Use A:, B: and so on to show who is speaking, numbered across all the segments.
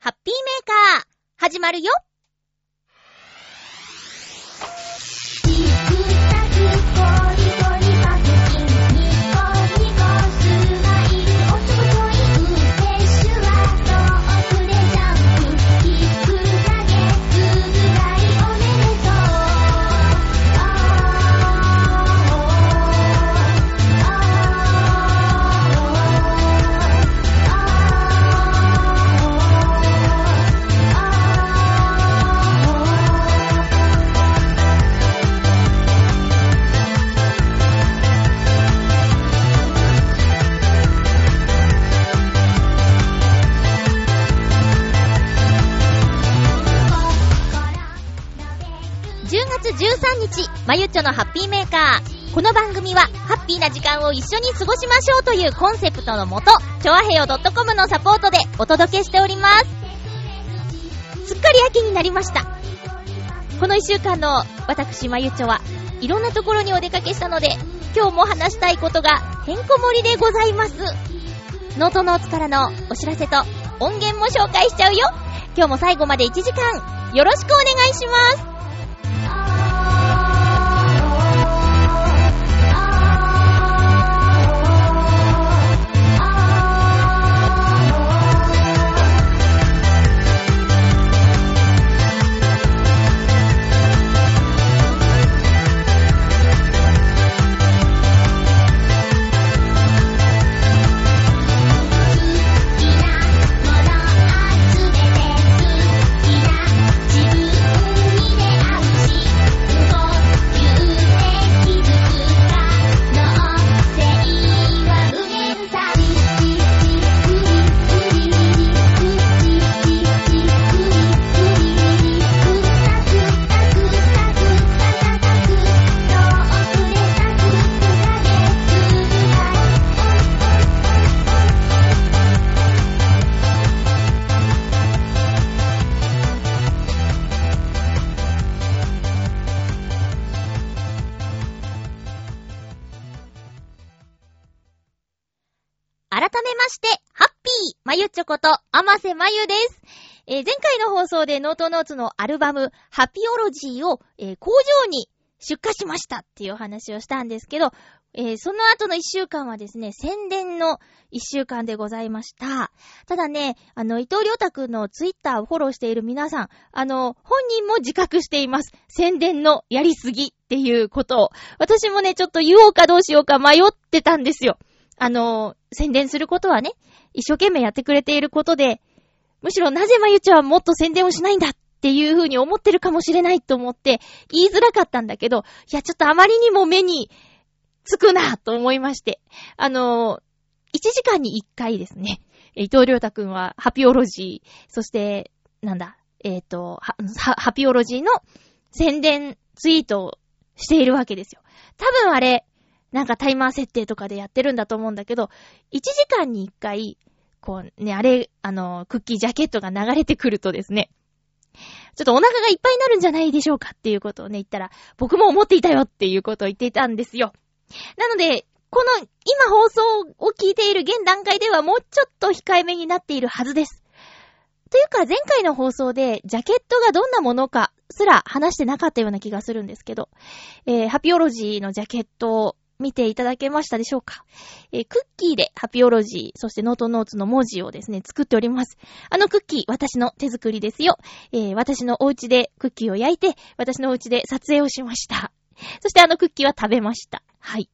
A: ハッピーメーカー、始まるよ。日、まゆっちょのハッピーメーカー。この番組は、ハッピーな時間を一緒に過ごしましょうというコンセプトのもと、ちょわへよ .com のサポートでお届けしております。すっかり秋になりました。この一週間の私、まゆっちょは、いろんなところにお出かけしたので、今日も話したいことが、てんこ盛りでございます。ノートノーツからのお知らせと音源も紹介しちゃうよ。今日も最後まで1時間、よろしくお願いします。こと、あませまゆです。えー前回の放送でノートノーツのアルバム、ハピオロジーを、えー工場に出荷しましたっていうお話をしたんですけど、えーその後の一週間はですね、宣伝の一週間でございました。ただね、あの、伊藤良太くんのツイッターをフォローしている皆さん、あの、本人も自覚しています。宣伝のやりすぎっていうことを。私もね、ちょっと言おうかどうしようか迷ってたんですよ。あの、宣伝することはね、一生懸命やってくれていることで、むしろなぜまゆちはもっと宣伝をしないんだっていう風に思ってるかもしれないと思って、言いづらかったんだけど、いや、ちょっとあまりにも目につくなと思いまして。あの、1時間に1回ですね、伊藤良太くんはハピオロジー、そして、なんだ、えっ、と、は、はハピオロジーの宣伝ツイートをしているわけですよ。多分あれ、なんかタイマー設定とかでやってるんだと思うんだけど、1時間に1回、こうね、あれ、あの、クッキージャケットが流れてくるとですね、ちょっとお腹がいっぱいになるんじゃないでしょうかっていうことをね、言ったら、僕も思っていたよっていうことを言っていたんですよ。なので、この今放送を聞いている現段階ではもうちょっと控えめになっているはずです。というか前回の放送でジャケットがどんなものかすら話してなかったような気がするんですけど、えー、ハピオロジーのジャケット見ていただけましたでしょうか？えー、クッキーでハピオロジー、そしてノートノーツの文字をですね、作っております。あのクッキー、私の手作りですよ。えー、私のお家でクッキーを焼いて、私のお家で撮影をしました。そしてあのクッキーは食べました。はい。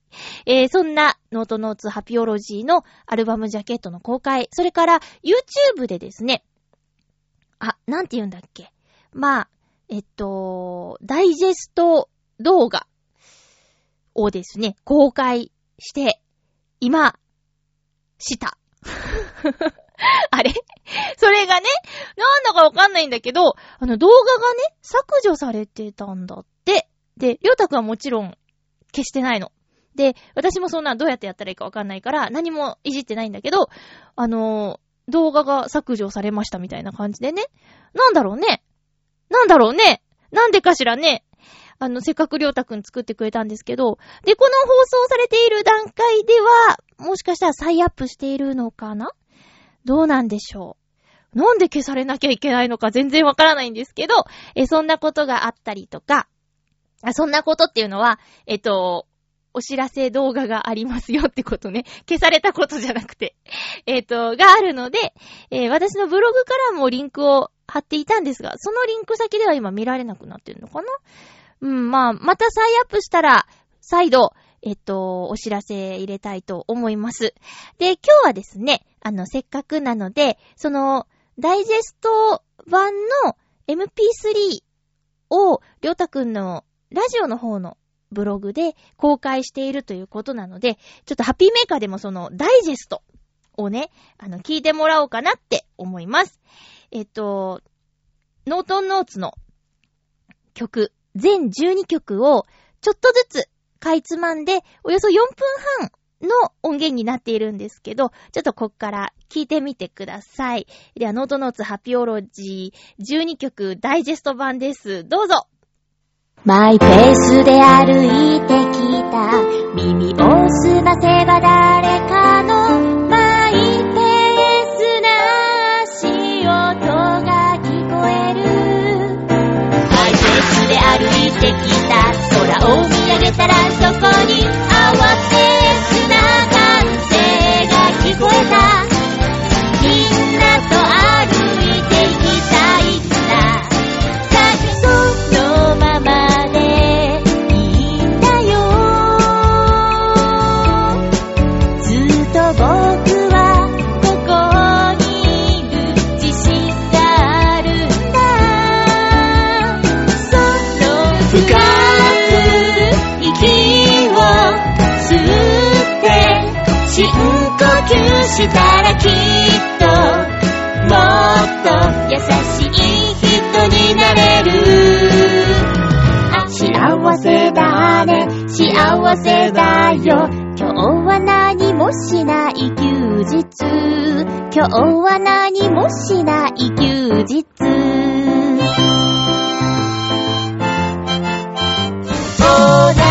A: えー、そんなノートノーツハピオロジーのアルバムジャケットの公開、それから YouTube でですね、あ、なんて言うんだっけ？まあ、えっと、ダイジェスト動画をですね、公開して、今、した。あれ？それがね、なんだかわかんないんだけど、あの動画がね、削除されてたんだって。で、りょうたくんはもちろん消してないの。で、私もそんなどうやってやったらいいかわかんないから、何もいじってないんだけど、あのー、動画が削除されましたみたいな感じでね。なんだろうねなんだろうねなんでかしらねあの、せっかくりょうたくん作ってくれたんですけど、で、この放送されている段階では、もしかしたら再アップしているのかな？どうなんでしょう？なんで消されなきゃいけないのか全然わからないんですけど、え、そんなことがあったりとか、あそんなことっていうのは、えっと、お知らせ動画がありますよってことね。消されたことじゃなくて。えっと、があるので、えー、私のブログからもリンクを貼っていたんですが、そのリンク先では今見られなくなってるのかな？うん、まあ、また再アップしたら、再度、えっと、お知らせ入れたいと思います。で、今日はですね、あの、せっかくなので、その、ダイジェスト版の MP3 を、りょうたくんのラジオの方のブログで公開しているということなので、ちょっとハッピーメーカーでもそのダイジェストをね、あの、聞いてもらおうかなって思います。えっと、ノートンノーツの曲、全12曲をちょっとずつかいつまんで、およそ4分半の音源になっているんですけど、ちょっとこっから聞いてみてください。では、ノートノーツハピオロジー12曲ダイジェスト版です。どうぞ
B: マイペースで歩いてきた耳をすませば誰かの歩いてきた。空を見上げたらそこにしたらきっともっと優しい人になれる。幸せだね。幸せだよ。今日は何もしない休日。今日は何もしない休日。同じ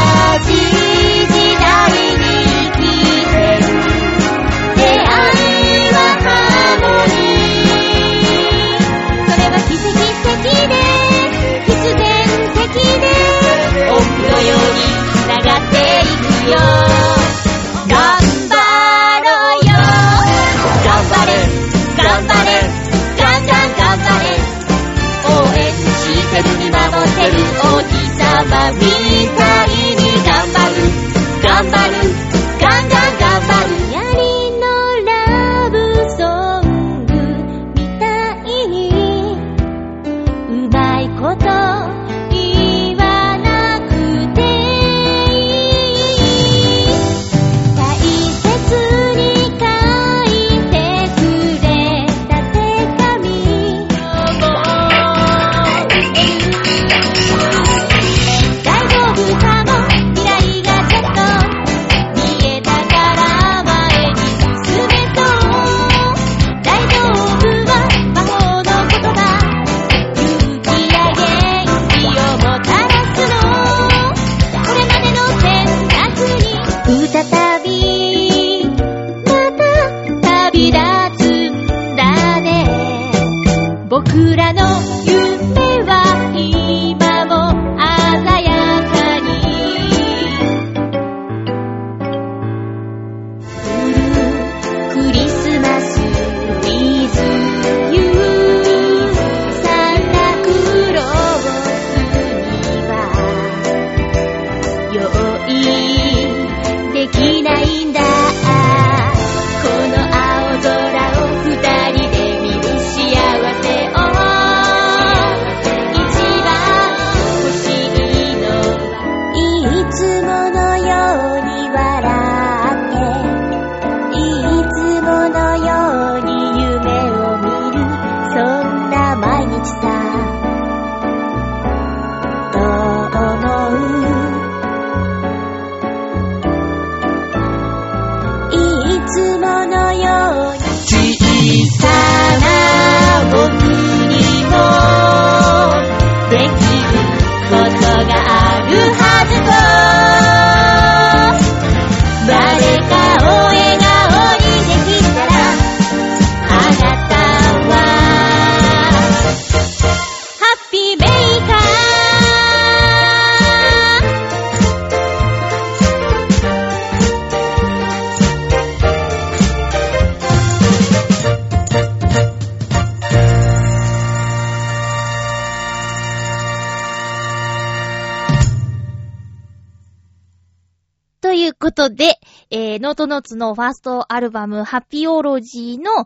A: えー、ノートノツのファーストアルバム、ハッピーオロジーの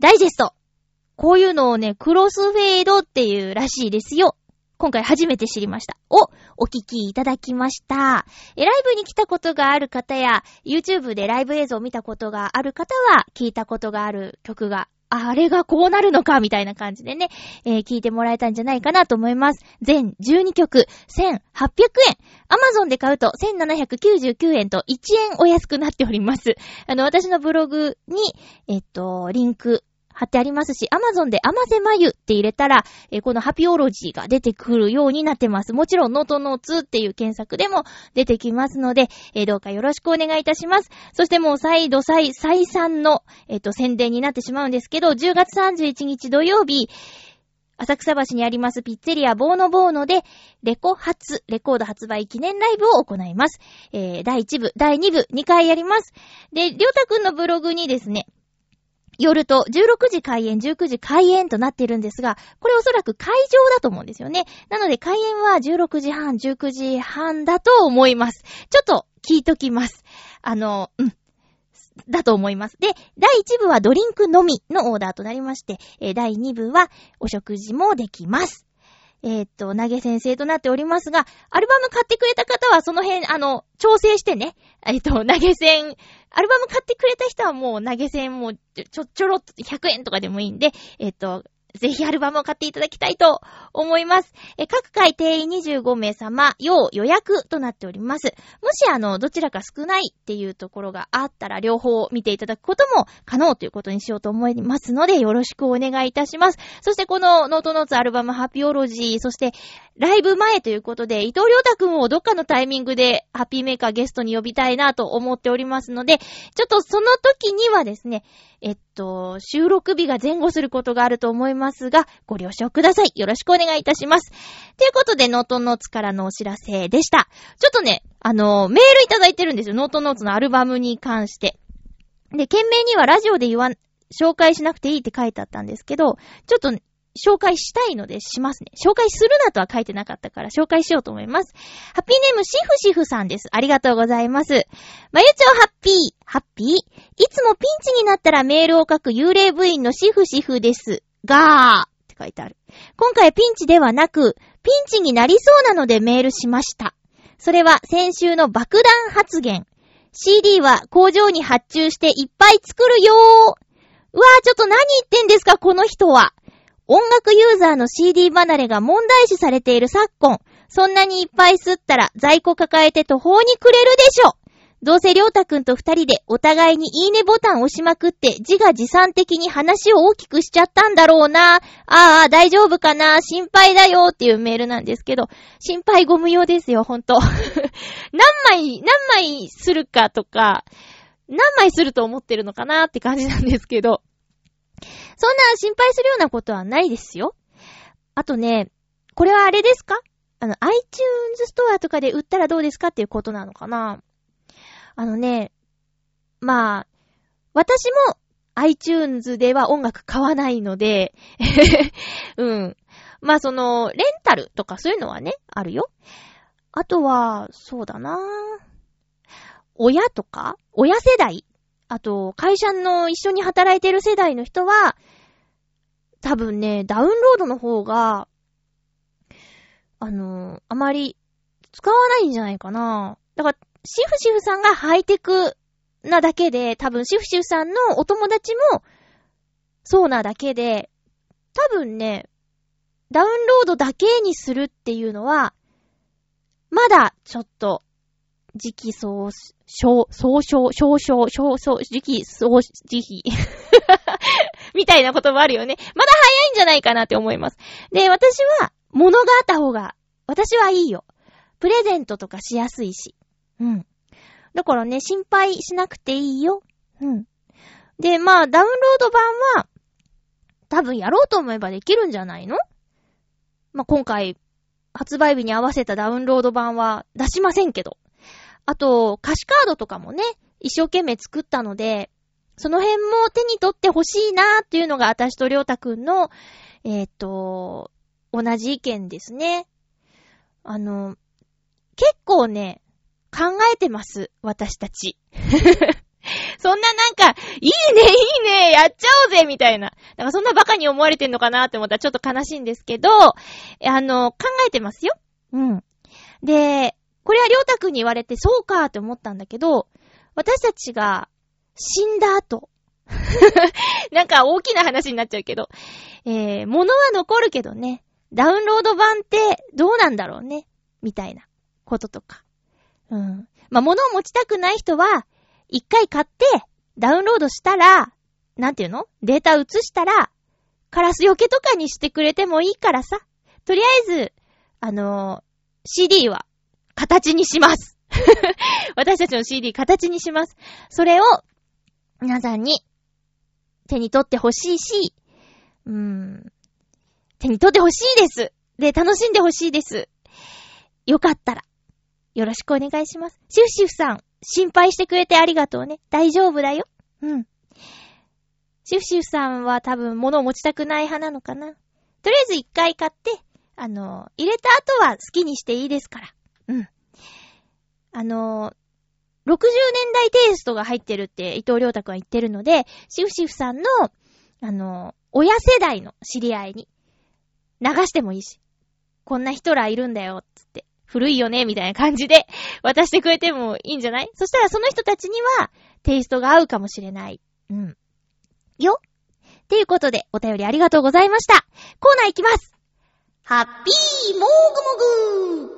A: ダイジェスト。こういうのをね、クロスフェードっていうらしいですよ。今回初めて知りました。をお聞きいただきました。え、ライブに来たことがある方や、YouTube でライブ映像を見たことがある方は、聞いたことがある曲が、あれがこうなるのか、みたいな感じでね、えー、聞いてもらえたんじゃないかなと思います。全12曲、1800円。Amazon で買うと1799円と1円お安くなっております。あの、私のブログに、えっと、リンク貼ってありますし、Amazon で甘瀬まゆって入れたら、えー、このハピオロジーが出てくるようになってます。もちろん、ノートノーツっていう検索でも出てきますので、えー、どうかよろしくお願いいたします。そしてもう再度再、再三の、えっ、ー、と、宣伝になってしまうんですけど、10月31日土曜日、浅草橋にありますピッツェリアボーノボーノで、レコ発、レコード発売記念ライブを行います。えー、第1部、第2部、2回やります。で、りょうたくんのブログにですね、夜と16時開演、19時開演となっているんですが、これおそらく会場だと思うんですよね。なので開演は16時半、19時半だと思います。ちょっと聞いときます。あの、うん。だと思います。で、第1部はドリンクのみのオーダーとなりまして、え、第2部はお食事もできます。えー、っと、投げ先生となっておりますが、アルバム買ってくれた方はその辺、あの、調整してね、えっと、投げ銭、アルバム買ってくれた人はもう投げ銭もちょ、ちょろっと100円とかでもいいんで、えっと、ぜひアルバムを買っていただきたいと思います。え各回定員25名様、要予約となっております。もしあの、どちらか少ないっていうところがあったら、両方見ていただくことも可能ということにしようと思いますので、よろしくお願いいたします。そしてこのノートノーツアルバムハピオロジー、そしてライブ前ということで、伊藤良太くんをどっかのタイミングでハッピーメーカーゲストに呼びたいなと思っておりますので、ちょっとその時にはですね、えっと、収録日が前後することがあると思いますが、ご了承ください。よろしくお願いいたします。ということで、ノートノーツからのお知らせでした。ちょっとね、あの、メールいただいてるんですよ。ノートノーツのアルバムに関して。で、件名にはラジオで言わん、紹介しなくていいって書いてあったんですけど、ちょっと紹介したいのでしますね。紹介するなとは書いてなかったから紹介しようと思います。ハッピーネームシフシフさんです。ありがとうございます。まゆちょハッピー、ハッピー。いつもピンチになったらメールを書く幽霊部員のシフシフです。がーって書いてある。今回ピンチではなく、ピンチになりそうなのでメールしました。それは先週の爆弾発言。CD は工場に発注していっぱい作るよー。うわー、ちょっと何言ってんですか、この人は。音楽ユーザーの CD 離れが問題視されている昨今、そんなにいっぱい吸ったら在庫抱えて途方に暮れるでしょどうせりょうたくんと二人でお互いにいいねボタン押しまくって自画自賛的に話を大きくしちゃったんだろうな。ああ、大丈夫かな？心配だよっていうメールなんですけど、心配ご無用ですよ、ほんと。何枚、何枚するかとか、何枚すると思ってるのかなって感じなんですけど。そんな心配するようなことはないですよ。あとね、これはあれですか？あの、iTunes ストアとかで売ったらどうですかっていうことなのかな？あのね、まあ、私も iTunes では音楽買わないので うん。まあその、レンタルとかそういうのはね、あるよ。あとは、そうだな親とか？親世代？あと、会社の一緒に働いてる世代の人は、多分ね、ダウンロードの方が、あの、あまり使わないんじゃないかな。だから、シフシフさんがハイテクなだけで、多分シフシフさんのお友達も、そうなだけで、多分ね、ダウンロードだけにするっていうのは、まだちょっと時期総、総、総称、少々、少々、時期総、時期。みたいな言葉あるよね。まだ早いんじゃないかなって思います。で、私は、物があった方が、私はいいよ。プレゼントとかしやすいし。うん。だからね、心配しなくていいよ。うん。で、まあ、ダウンロード版は、多分やろうと思えばできるんじゃないの？まあ、今回、発売日に合わせたダウンロード版は出しませんけど。あと、歌詞カードとかもね、一生懸命作ったので、その辺も手に取ってほしいなーっていうのが私とりょうたくんの、えー、っと、同じ意見ですね。あの、結構ね、考えてます、私たち。そんななんか、いいね、いいね、やっちゃおうぜ、みたいな。なんかそんなバカに思われてんのかなって思ったらちょっと悲しいんですけど、あの、考えてますよ。うん。で、これはりょうたくんに言われて、そうかって思ったんだけど、私たちが死んだ後、なんか大きな話になっちゃうけど、えー、物は残るけどね、ダウンロード版ってどうなんだろうね、みたいなこととか。うん。まあ、物を持ちたくない人は、一回買って、ダウンロードしたら、なんていうの？データ移したら、カラスよけとかにしてくれてもいいからさ。とりあえず、あのー CD は、形にします。私たちの CD 形にします。それを、皆さんに、手に取ってほしいし、うーん、手に取ってほしいです。で、楽しんでほしいです。よかったら、よろしくお願いします。シフシフさん、心配してくれてありがとうね。大丈夫だよ。うん。シフシフさんは多分物を持ちたくない派なのかな。とりあえず一回買って、あの、入れた後は好きにしていいですから。うん。あの、60年代テイストが入ってるって伊藤良太くんは言ってるので、シフシフさんの、あの、親世代の知り合いに流してもいいし、こんな人らいるんだよ、つって。古いよね、みたいな感じで渡してくれてもいいんじゃない？そしたらその人たちにはテイストが合うかもしれない。うん。よっていうことで、お便りありがとうございました。コーナーいきますハッピーモーグモグ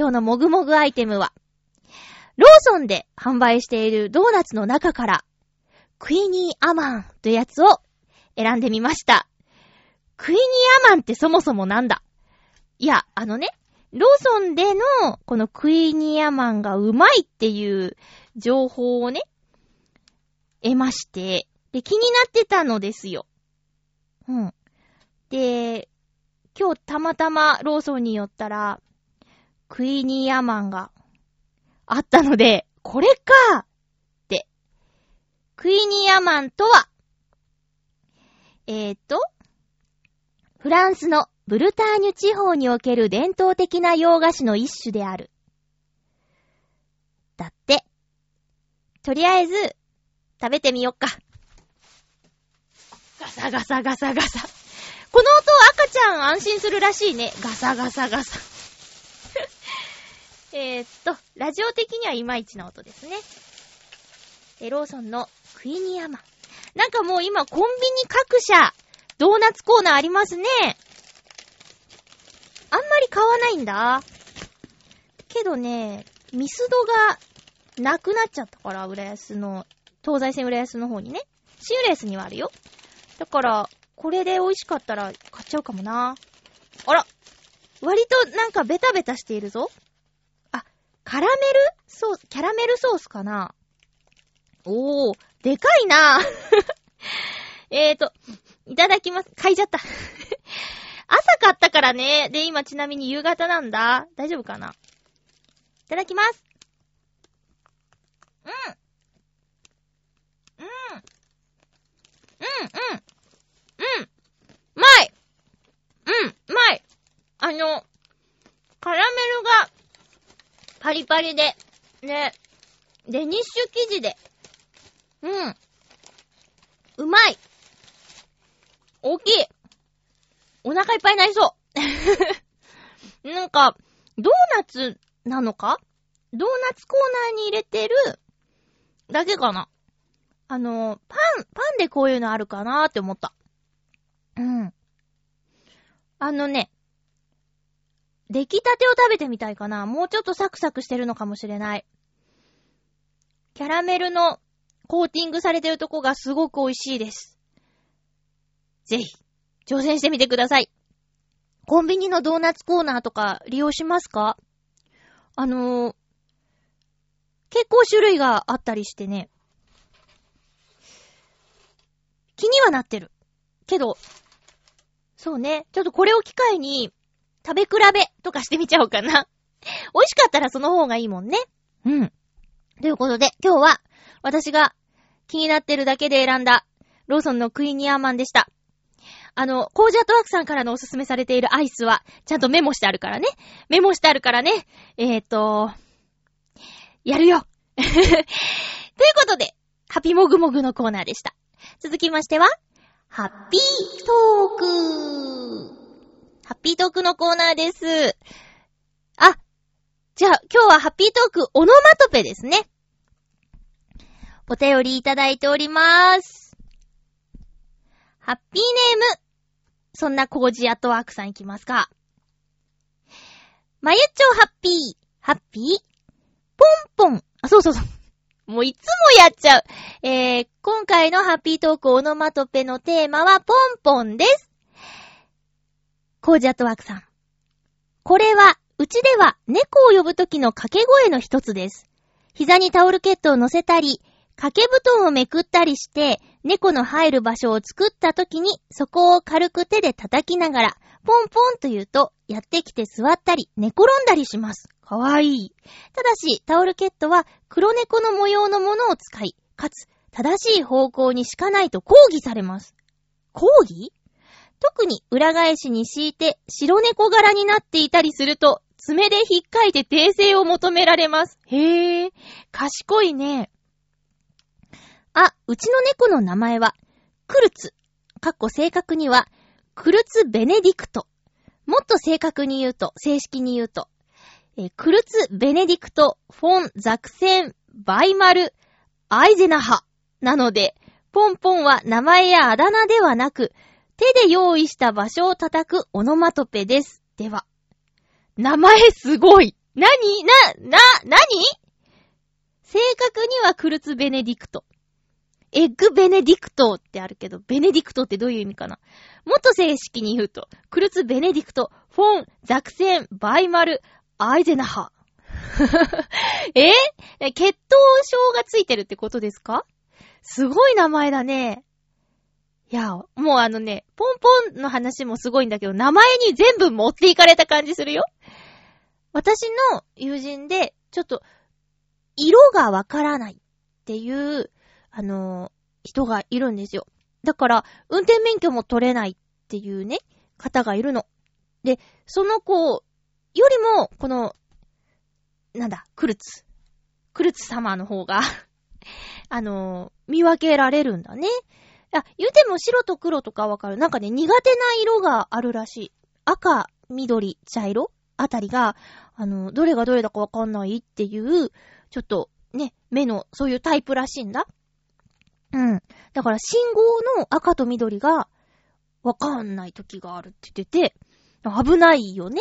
A: 今日のもぐもぐアイテムは、ローソンで販売しているドーナツの中から、クイニーアマンというやつを選んでみました。クイニーアマンってそもそもなんだ？いや、あのね、ローソンでのこのクイニーアマンがうまいっていう情報をね、得まして、で、気になってたのですよ。うん。で、今日たまたまローソンに寄ったら、クイニーアマンがあったので、これかって。クイニーアマンとは、えーと、フランスのブルターニュ地方における伝統的な洋菓子の一種である。だって。とりあえず、食べてみよっか。ガサガサガサガサ。この音赤ちゃん安心するらしいね。ガサガサガサ。えーっと、ラジオ的にはいまいちな音ですね。え、ローソンのクイニーアマ。なんかもう今コンビニ各社、ドーナツコーナーありますね。あんまり買わないんだ。けどね、ミスドがなくなっちゃったから、浦安の、東西線浦安の方にね。新浦安にはあるよ。だから、これで美味しかったら買っちゃうかもな。あら割となんかベタベタしているぞ。カラメル？ソース、キャラメルソースかな？おー、でかいな えーと、いただきます。嗅いじゃった。朝買ったからね。で、今ちなみに夕方なんだ。大丈夫かな？いただきます。うん。うん。うん、うん。うん。うまいうん、うまいあの、カラメルがパリパリで、ね、デニッシュ生地で、うん。うまい。大きい。お腹いっぱいになりそう。なんか、ドーナツなのか？ドーナツコーナーに入れてる。だけかな。あの、パン、パンでこういうのあるかなーって思った。うん。あのね、出来たてを食べてみたいかなもうちょっとサクサクしてるのかもしれない。キャラメルのコーティングされてるとこがすごく美味しいです。ぜひ、挑戦してみてください。コンビニのドーナツコーナーとか利用しますか？あのー、結構種類があったりしてね。気にはなってる。けど、そうね。ちょっとこれを機会に、食べ比べとかしてみちゃおうかな。美味しかったらその方がいいもんね。うん。ということで、今日は、私が気になってるだけで選んだ、ローソンのクイニーアーマンでした。あの、コージアットワークさんからのおすすめされているアイスは、ちゃんとメモしてあるからね。メモしてあるからね。えーと、やるよ ということで、ハピモグモグのコーナーでした。続きましては、ハッピートークハッピートークのコーナーです。あ、じゃあ今日はハッピートークオノマトペですね。お便りいただいておりまーす。ハッピーネーム。そんなコージアットワークさんいきますか。まゆっちょハッピー、ハッピー、ポンポン。あ、そうそうそう。もういつもやっちゃう。えー、今回のハッピートークオノマトペのテーマはポンポンです。コージアットワークさん。これは、うちでは猫を呼ぶときの掛け声の一つです。膝にタオルケットを乗せたり、掛け布団をめくったりして、猫の入る場所を作ったときに、そこを軽く手で叩きながら、ポンポンと言うと、やってきて座ったり、寝転んだりします。かわいい。ただし、タオルケットは黒猫の模様のものを使い、かつ、正しい方向に敷かないと抗議されます。抗議？特に裏返しに敷いて白猫柄になっていたりすると、爪で引っかいて訂正を求められます。へぇ、賢いね。あ、うちの猫の名前は、クルツ。かっこ正確には、クルツ・ベネディクト。もっと正確に言うと、正式に言うと、えクルツ・ベネディクト・フォン・ザクセン・バイマル・アイゼナハ。なので、ポンポンは名前やあだ名ではなく、手で用意した場所を叩くオノマトペです。では。名前すごい。なにな、な、なに正確にはクルツ・ベネディクト。エッグ・ベネディクトってあるけど、ベネディクトってどういう意味かな？もっと正式に言うと、クルツ・ベネディクト、フォン、ザクセン、バイマル、アイゼナハ。え？血統症がついてるってことですか？すごい名前だね。いや、もうあのね、ポンポンの話もすごいんだけど、名前に全部持っていかれた感じするよ。私の友人で、ちょっと、色がわからないっていう、あのー人がいるんですよ。だから、運転免許も取れないっていうね、方がいるの。で、その子よりも、この、なんだ、クルツ。クルツ様の方が、あのー見分けられるんだね。いや、言うても白と黒とかわかる。なんかね、苦手な色があるらしい。赤、緑、茶色あたりが、あの、どれがどれだかわかんないっていう、ちょっと、ね、目の、そういうタイプらしいんだ。うん。だから、信号の赤と緑が、わかんない時があるって言ってて、危ないよね。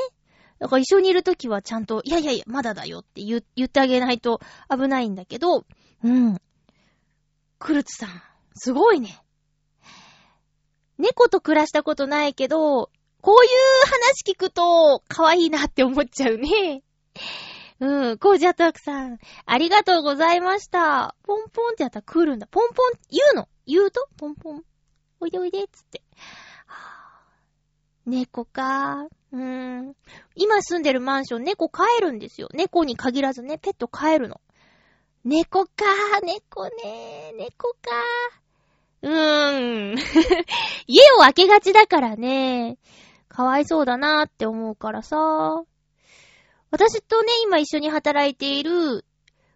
A: だから一緒にいる時はちゃんと、いやいやいや、まだだよって言言ってあげないと危ないんだけど、うん。クルツさん、すごいね。猫と暮らしたことないけど、こういう話聞くと、可愛いなって思っちゃうね。うん、コージャトワクさん、ありがとうございました。ポンポンってやったら来るんだ。ポンポン、言うの？言うと？ポンポン。おいでおいで、つって。猫かうーん。今住んでるマンション、猫飼えるんですよ。猫に限らずね、ペット飼えるの。猫か猫ね猫かうーん。家を開けがちだからね。かわいそうだなーって思うからさ。私とね、今一緒に働いている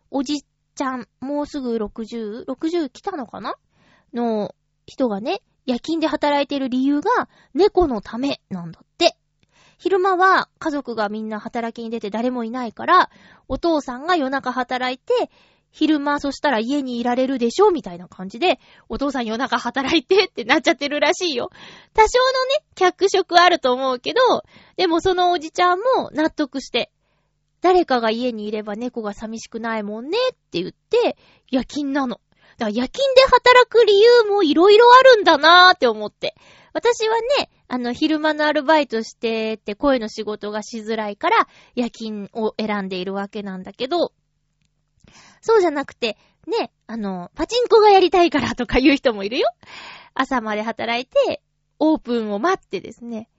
A: おじちゃん、もうすぐ 60?60 来たのかな？の人がね、夜勤で働いている理由が猫のためなんだって。昼間は家族がみんな働きに出て誰もいないから、お父さんが夜中働いて、昼間そしたら家にいられるでしょみたいな感じで、お父さん夜中働いてってなっちゃってるらしいよ。多少のね、脚色あると思うけど、でもそのおじちゃんも納得して、誰かが家にいれば猫が寂しくないもんねって言って、夜勤なの。だから夜勤で働く理由もいろいろあるんだなーって思って。私はね、あの、昼間のアルバイトしてって声の仕事がしづらいから、夜勤を選んでいるわけなんだけど、そうじゃなくて、ね、あの、パチンコがやりたいからとか言う人もいるよ。朝まで働いて、オープンを待ってですね、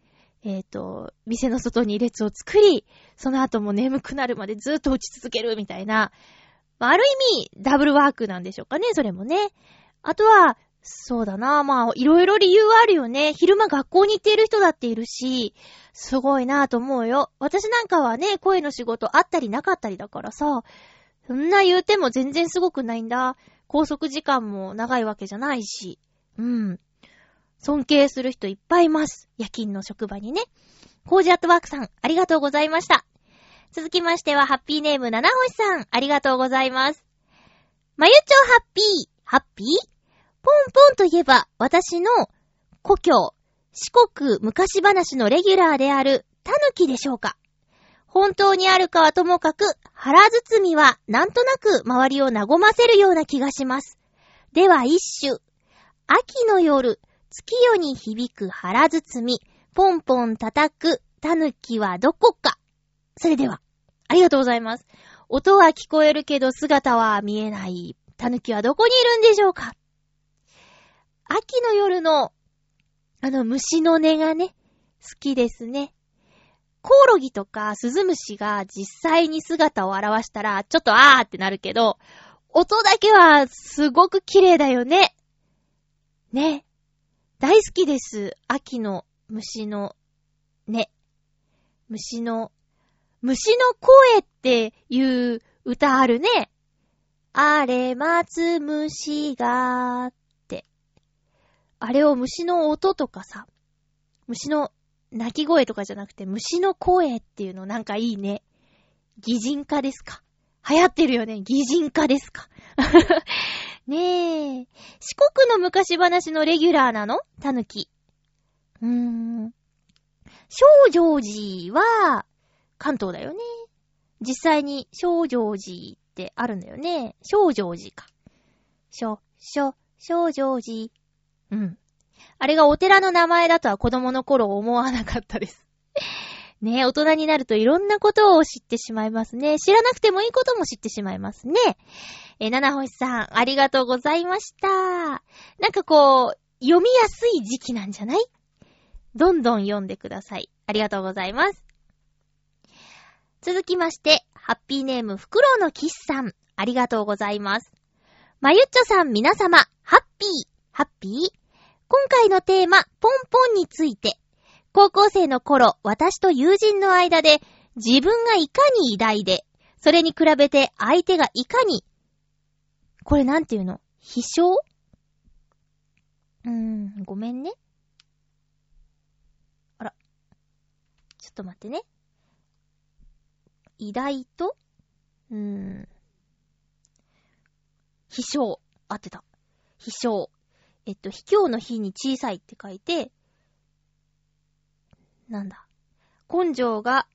A: えっ、と、店の外に列を作り、その後も眠くなるまでずっと打ち続けるみたいな、まあ、ある意味、ダブルワークなんでしょうかね、それもね。あとは、そうだな、まあ、いろいろ理由はあるよね。昼間学校に行っている人だっているし、すごいなと思うよ。私なんかはね、声の仕事あったりなかったりだからさ、そんな言うても全然すごくないんだ。拘束時間も長いわけじゃないし。うん。尊敬する人いっぱいいます。夜勤の職場にね。コージアットワークさん、ありがとうございました。続きましては、ハッピーネーム七星さん、ありがとうございます。まゆちょハッピー、ハッピー？ポンポンといえば、私の故郷、四国昔話のレギュラーである、タヌキでしょうか？本当にあるかはともかく、腹包みはなんとなく周りを和ませるような気がします。では一首。秋の夜、月夜に響く腹包み、ポンポン叩く、タヌキはどこか。それでは、ありがとうございます。音は聞こえるけど姿は見えない。タヌキはどこにいるんでしょうか秋の夜の、あの虫の音がね、好きですね。コオロギとかスズムシが実際に姿を現したら、ちょっとあーってなるけど、音だけはすごく綺麗だよね。ね。大好きです。秋の虫の、ね。虫の、虫の声っていう歌あるね。あれ待つ虫がー、って。あれを虫の音とかさ、虫の鳴き声とかじゃなくて虫の声っていうのなんかいいね。擬人化ですか？流行ってるよね。擬人化ですか？ねえ。四国の昔話のレギュラーなの？たぬき。うーん。少城寺は、関東だよね。実際に少城寺ってあるんだよね。少城寺か。しょ、しょ、少城寺。うん。あれがお寺の名前だとは子供の頃思わなかったです。ねえ、大人になるといろんなことを知ってしまいますね。知らなくてもいいことも知ってしまいますね。えー、七星さん、ありがとうございました。なんかこう、読みやすい時期なんじゃない？どんどん読んでください。ありがとうございます。続きまして、ハッピーネームフクロウのキスさん、ありがとうございます。まゆっちょさん皆様、ハッピー、ハッピー？今回のテーマ、ポンポンについて。高校生の頃、私と友人の間で、自分がいかに偉大で、それに比べて相手がいかに、これなんていうの？秘書？うーん、ごめんね。あら。ちょっと待ってね。偉大と、うーん。秘書合ってた。秘書えっと、卑怯の秘に小さいって書いて、なんだ。根性が、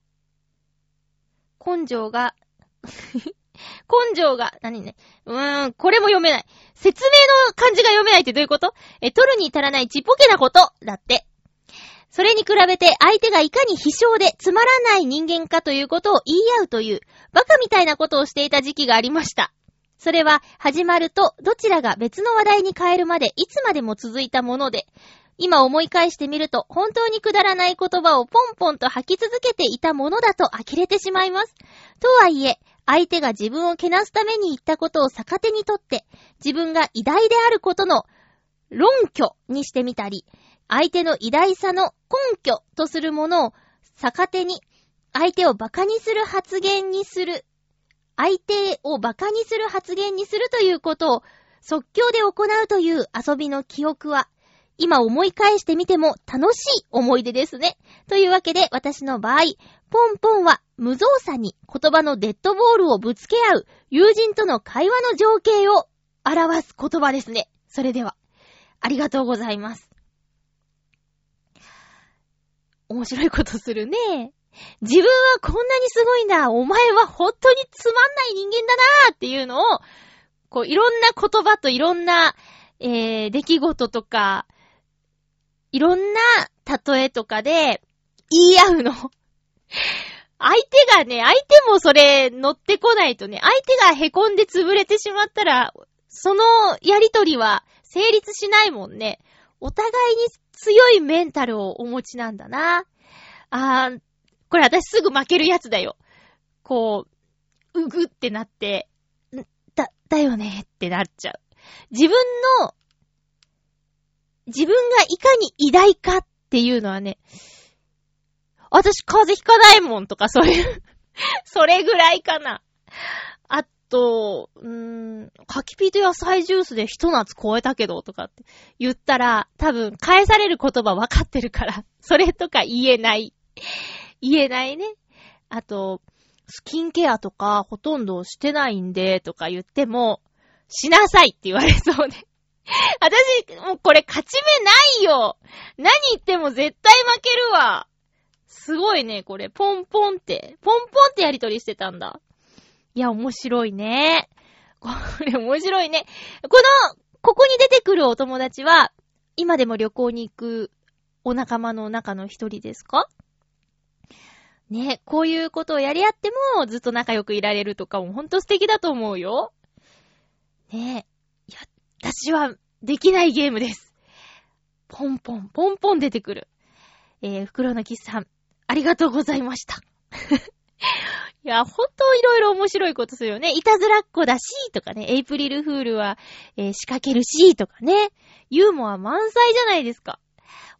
A: 根性が、根性が、何ね。うーん、これも読めない。説明の漢字が読めないってどういうこと？え、取るに足らないちっぽけなことだって。それに比べて相手がいかに非笑でつまらない人間かということを言い合うという、バカみたいなことをしていた時期がありました。それは始まるとどちらが別の話題に変えるまでいつまでも続いたもので、今思い返してみると本当にくだらない言葉をポンポンと吐き続けていたものだと呆れてしまいます。とはいえ、相手が自分をけなすために言ったことを逆手にとって、自分が偉大であることの論拠にしてみたり、相手の偉大さの根拠とするものを逆手に、相手を馬鹿にする発言にする相手を馬鹿にする発言にするということを即興で行うという遊びの記憶は、今思い返してみても楽しい思い出ですね。というわけで私の場合、ポンポンは無造作に言葉のデッドボールをぶつけ合う友人との会話の情景を表す言葉ですね。それでは、ありがとうございます。面白いことするね。自分はこんなにすごいんだ。お前は本当につまんない人間だなーっていうのを、こう、いろんな言葉といろんな、えー、出来事とか、いろんな例えとかで言い合うの。相手がね、相手もそれ乗ってこないとね、相手が凹んで潰れてしまったら、そのやりとりは成立しないもんね。お互いに強いメンタルをお持ちなんだな。あー、これ私すぐ負けるやつだよ。こう、うぐってなって、だ、だよねってなっちゃう。自分の、自分がいかに偉大かっていうのはね、私風邪ひかないもんとかそういう、それぐらいかな。あ、と、うーん、柿ピーと野菜ジュースでひと夏超えたけど、とかって言ったら、多分返される言葉分かってるから、それとか言えない。言えないね。あと、スキンケアとかほとんどしてないんで、とか言っても、しなさいって言われそうね。私、もうこれ勝ち目ないよ何言っても絶対負けるわすごいね、これ。ポンポンって。ポンポンってやりとりしてたんだ。いや、面白いね。これ面白いね。この、ここに出てくるお友達は、今でも旅行に行くお仲間の中の一人ですか？ね、こういうことをやり合ってもずっと仲良くいられるとかもほんと素敵だと思うよ。ねいや、私はできないゲームです。ポンポン、ポンポン出てくる。えー、袋のキスさん、ありがとうございました。いや、ほんといろいろ面白いことするよね。いたずらっ子だし、とかね。エイプリルフールは、えー仕掛けるし、とかね。ユーモア満載じゃないですか。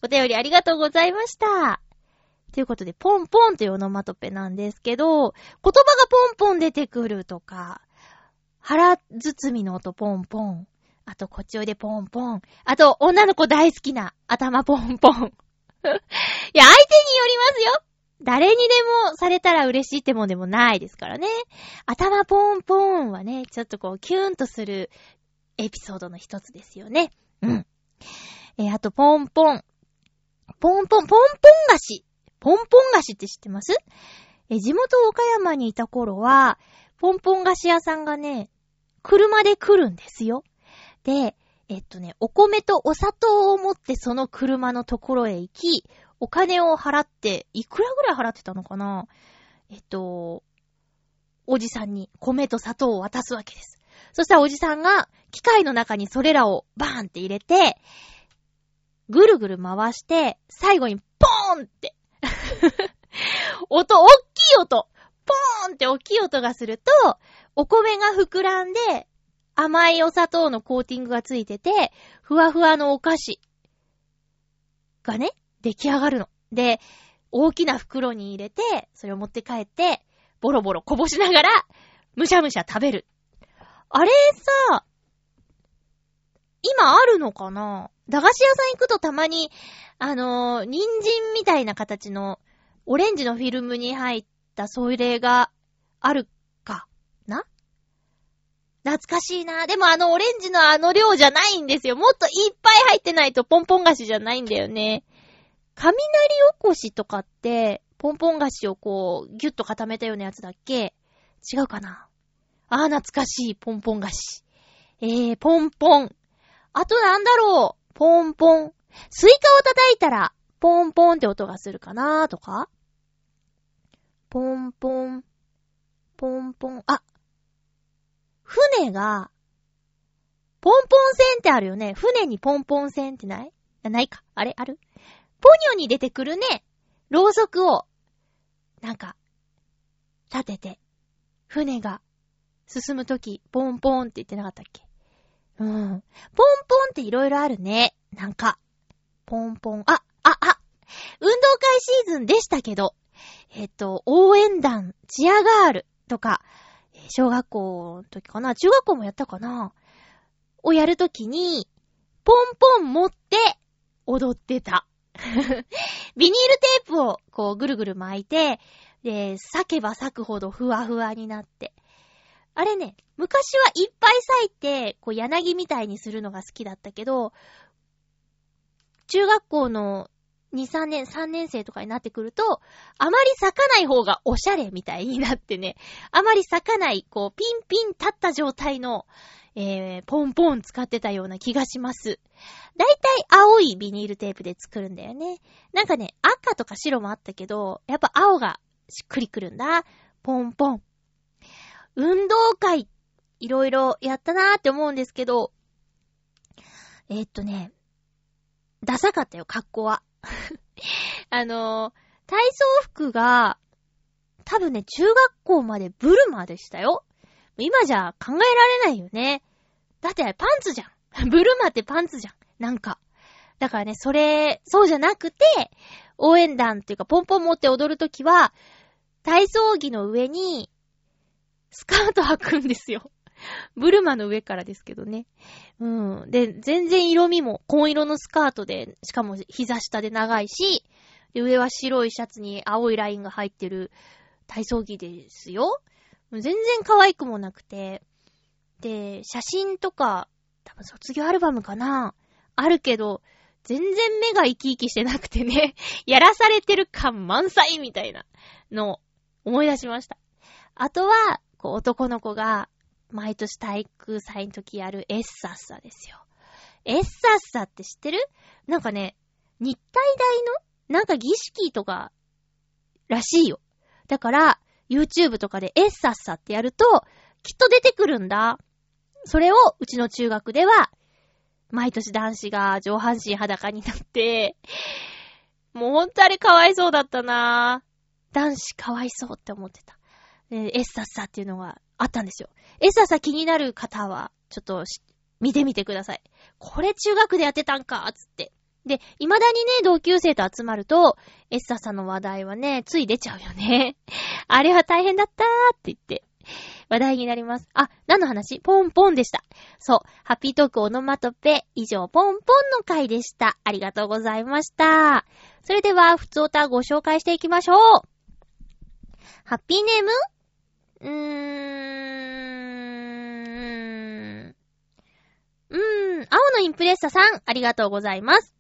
A: お便りありがとうございました。ということで、ポンポンというオノマトペなんですけど、言葉がポンポン出てくるとか、腹包みの音ポンポン。あと、こっちおいでポンポン。あと、女の子大好きな頭ポンポン。いや、相手によりますよ。誰にでもされたら嬉しいってもんでもないですからね。頭ポンポンはね、ちょっとこう、キュンとするエピソードの一つですよね。うん。えーあと、ポンポン。ポンポン、ポンポン菓子。ポンポン菓子って知ってます？え地元岡山にいた頃は、ポンポン菓子屋さんがね、車で来るんですよ。で、えっとね、お米とお砂糖を持ってその車のところへ行き、お金を払って、いくらぐらい払ってたのかな？えっと、おじさんに米と砂糖を渡すわけです。そしたらおじさんが機械の中にそれらをバーンって入れて、ぐるぐる回して、最後にポーンって。音、おっきい音。ポーンって大きい音がすると、お米が膨らんで、甘いお砂糖のコーティングがついてて、ふわふわのお菓子がね、出来上がるの。で、大きな袋に入れて、それを持って帰って、ボロボロこぼしながら、むしゃむしゃ食べる。あれさ、今あるのかな？駄菓子屋さん行くとたまに、あのー、人参みたいな形の、オレンジのフィルムに入ったそれがあるかな？懐かしいな。でもあのオレンジのあの量じゃないんですよ。もっといっぱい入ってないとポンポン菓子じゃないんだよね。雷おこしとかって、ポンポン菓子をこう、ギュッと固めたようなやつだっけ？違うかな？あー、懐かしい、ポンポン菓子。えー、ポンポン。あとなんだろうポンポン。スイカを叩いたら、ポンポンって音がするかなとかポンポン。ポンポン。あ船が、ポンポン線ってあるよね。船にポンポン線ってない？ないか。あれ？ある？ポニョに出てくるね。ろうそくを、なんか、立てて、船が進むとき、ポンポンって言ってなかったっけ？うん。ポンポンっていろいろあるね。なんか、ポンポン。あ、あ、あ運動会シーズンでしたけど、えっと、応援団、チアガールとか、小学校の時かな中学校もやったかなをやるときに、ポンポン持って踊ってた。ビニールテープをこうぐるぐる巻いて、で、裂けば裂くほどふわふわになって。あれね、昔はいっぱい裂いて、こう柳みたいにするのが好きだったけど、中学校の2、3年、3年生とかになってくると、あまり咲かない方がおしゃれみたいになってね、あまり咲かない、こう、ピンピン立った状態の、えー、ポンポン使ってたような気がします。だいたい青いビニールテープで作るんだよね。なんかね、赤とか白もあったけど、やっぱ青がしっくりくるんだ。ポンポン。運動会、いろいろやったなーって思うんですけど、えーっとね、ダサかったよ、格好は。あのー、体操服が、多分ね、中学校までブルマでしたよ。今じゃ考えられないよね。だってパンツじゃん。ブルマってパンツじゃん。なんか。だからね、それ、そうじゃなくて、応援団っていうか、ポンポン持って踊るときは、体操着の上に、スカート履くんですよ。ブルマの上からですけどね。うん。で、全然色味も紺色のスカートで、しかも膝下で長いし、で、上は白いシャツに青いラインが入ってる体操着ですよ。全然可愛くもなくて。で、写真とか、多分卒業アルバムかなあるけど、全然目が生き生きしてなくてね、やらされてる感満載みたいなのを思い出しました。あとは、こう男の子が毎年体育祭の時やるエッサッサですよ。エッサッサって知ってる？なんかね、日体大の？なんか儀式とか、らしいよ。だから、YouTube とかでエッサッサってやると、きっと出てくるんだ。それを、うちの中学では、毎年男子が上半身裸になって、もうほんとあれかわいそうだったなぁ。男子かわいそうって思ってた。でエッサッサっていうのがあったんですよ。エッサッサ気になる方は、ちょっとし見てみてください。これ中学でやってたんかつって。で、未だにね、同級生と集まると、エッサッサの話題はね、つい出ちゃうよね。あれは大変だったーって言って、話題になります。あ、何の話？ポンポンでした。そう。ハッピートークオノマトペ、以上、ポンポンの回でした。ありがとうございました。それでは、ふつおたご紹介していきましょう。ハッピーネーム？うーん。うーん。青のインプレッサさん、ありがとうございます。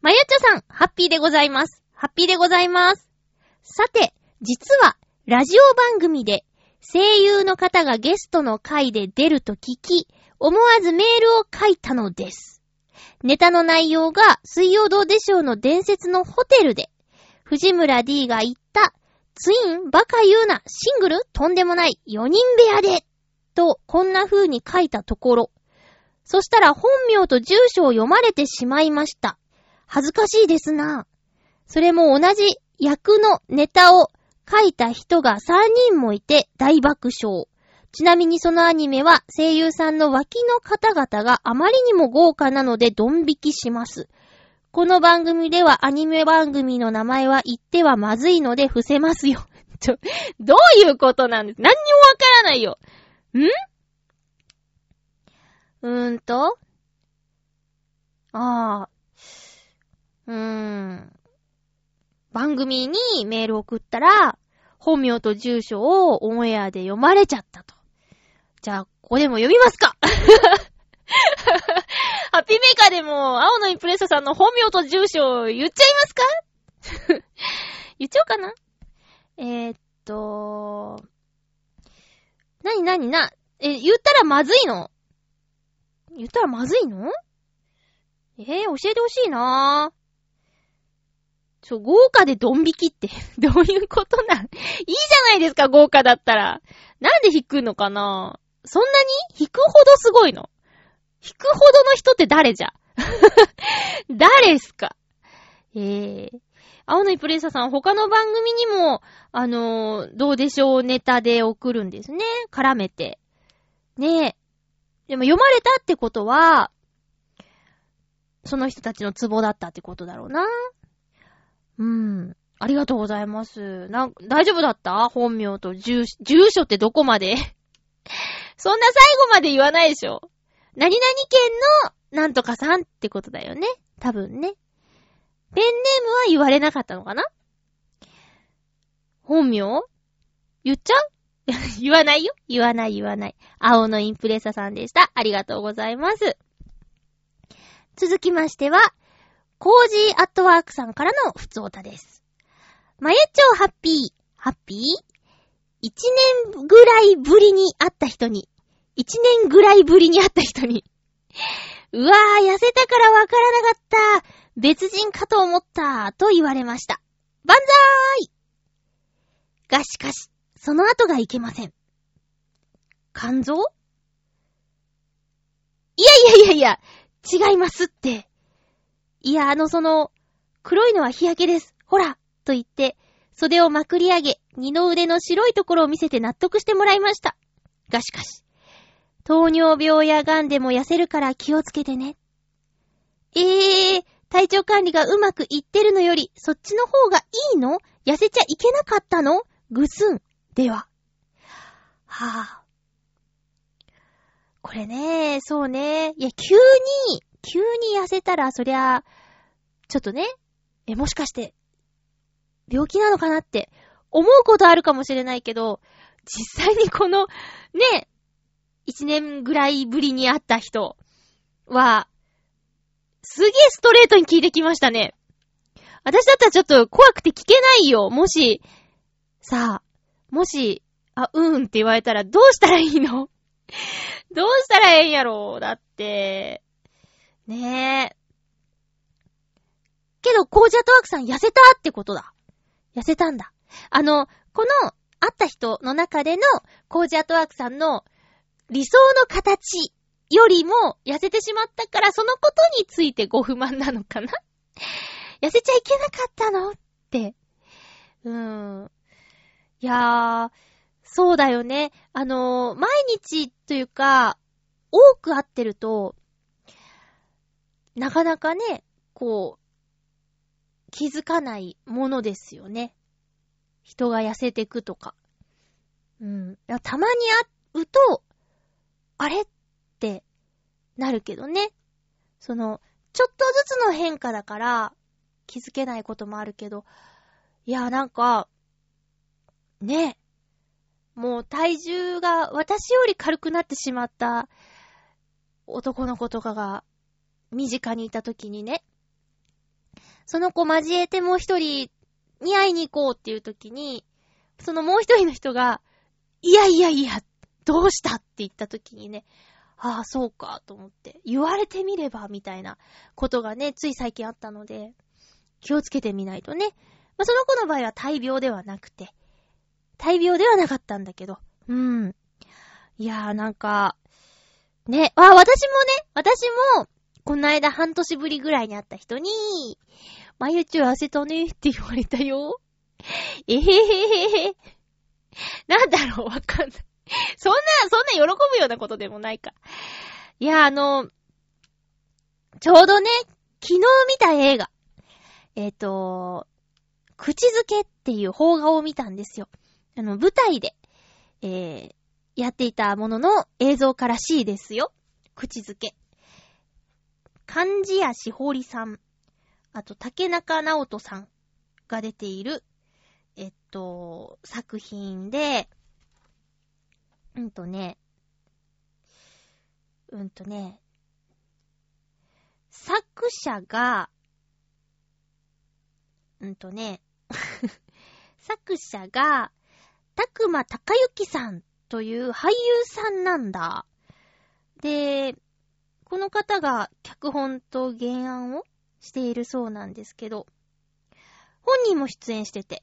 A: まゆっちょさん、ハッピーでございます。ハッピーでございます。さて、実は、ラジオ番組で、声優の方がゲストの回で出ると聞き、思わずメールを書いたのです。ネタの内容が、水曜どうでしょうの伝説のホテルで、藤村 D が言った、ツインバカ言うな、シングルとんでもない、4人部屋で、と、こんな風に書いたところ、そしたら本名と住所を読まれてしまいました。恥ずかしいですな。それも同じ役のネタを書いた人が3人もいて大爆笑。ちなみにそのアニメは声優さんの脇の方々があまりにも豪華なのでドン引きします。この番組ではアニメ番組の名前は言ってはまずいので伏せますよ。ちょ、どういうことなんです？何にもわからないよ。ん？うーんと？ああ。うーん。番組にメール送ったら、本名と住所をオンエアで読まれちゃったと。じゃあ、ここでも読みますか？ハッピーメーカーでも、青のインプレッサさんの本名と住所を言っちゃいますか？言っちゃおうかな？えー、っと、なにな？にな、え、言ったらまずいの？言ったらまずいの？えー、教えてほしいな。ぁ。ちょ、豪華でドン引きって、どういうことな？んいいじゃないですか、豪華だったら。なんで引くのかな？そんなに？引くほどすごいの。引くほどの人って誰じゃ？誰っすか？えー。青のイプレッサさん、他の番組にも、あのーどうでしょう、ネタで送るんですね。絡めて。ねえ。でも読まれたってことは、その人たちのツボだったってことだろうな。うん。ありがとうございます。な、大丈夫だった？本名と住所、住所ってどこまで？そんな最後まで言わないでしょ。何々県のなんとかさんってことだよね。多分ね。ペンネームは言われなかったのかな？本名？言っちゃう？言わないよ。言わない言わない。青のインプレッサさんでした。ありがとうございます。続きましては、コージーアットワークさんからのふつおたです。まゆっちょハッピー、ハッピー？一年ぐらいぶりに会った人に、一年ぐらいぶりに会った人に、うわー、痩せたからわからなかった。別人かと思った。と言われました。万歳がしかし、その後がいけません。肝臓?いやいやいやいや、違いますって。いや、あの、その、黒いのは日焼けです。ほらと言って、袖をまくり上げ、二の腕の白いところを見せて納得してもらいました。がしかし、糖尿病や癌でも痩せるから気をつけてね。ええー、体調管理がうまくいってるのより、そっちの方がいいの？痩せちゃいけなかったの？ぐすん。では。はぁ、これね、そうね。いや、急に、急に痩せたら、そりゃ、ちょっとね、え、もしかして、病気なのかなって思うことあるかもしれないけど、実際にこの、ね、一年ぐらいぶりに会った人は、すげえストレートに聞いてきましたね。私だったらちょっと怖くて聞けないよ。もし、さあ、もし、あ、うんって言われたらどうしたらいいの？どうしたらええんやろだって、ねえ。けど、コージャトワークさん痩せたってことだ。痩せたんだ。あの、この、会った人の中での、コージアトワークさんの理想の形よりも痩せてしまったから、そのことについてご不満なのかな？痩せちゃいけなかったの？って。うーん。いやー、そうだよね。あのー、毎日というか、多く会ってると、なかなかね、こう、気づかないものですよね。人が痩せてくとか。うん。たまに会うと、あれ？ってなるけどね。その、ちょっとずつの変化だから気づけないこともあるけど、いや、なんか、ね、もう体重が私より軽くなってしまった男の子とかが身近にいた時にね、その子交えてもう一人に会いに行こうっていう時に、そのもう一人の人が、いやいやいや、どうしたって言った時にね、ああ、そうか、と思って。言われてみれば、みたいなことがね、つい最近あったので、気をつけてみないとね。まあ、その子の場合は大病ではなくて、大病ではなかったんだけど、うん。いやーなんか、ね、あ、私もね、私も、この間半年ぶりぐらいに会った人に、まゆちょ痩せたねって言われたよ。えへへへへ。なんだろうわかんない。そんな、そんな喜ぶようなことでもないか。いや、あの、ちょうどね、昨日見た映画。えっ、ー、と、口づけっていう邦画を見たんですよ。あの、舞台で、えー、やっていたものの映像からしいですよ。口づけ。漢字やしほりさんあと、竹中直人さんが出ている、えっと、作品で、うんとね、うんとね、作者が、うんとね、作者が、たくまたかゆきさんという俳優さんなんだ。で、この方が脚本と原案をしているそうなんですけど、本人も出演してて、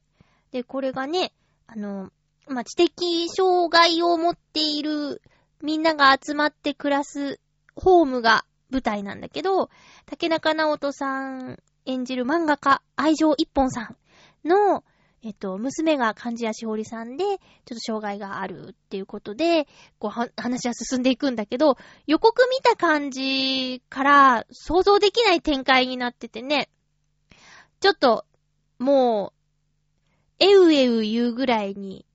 A: で、これがね、あの、まあ、知的障害を持っているみんなが集まって暮らすホームが舞台なんだけど、竹中直人さん演じる漫画家、愛情一本さんの、えっと、娘が漢字やしほりさんで、ちょっと障害があるっていうことで、こう、話は進んでいくんだけど、予告見た感じから想像できない展開になっててね、ちょっと、もう、えうえう言うぐらいに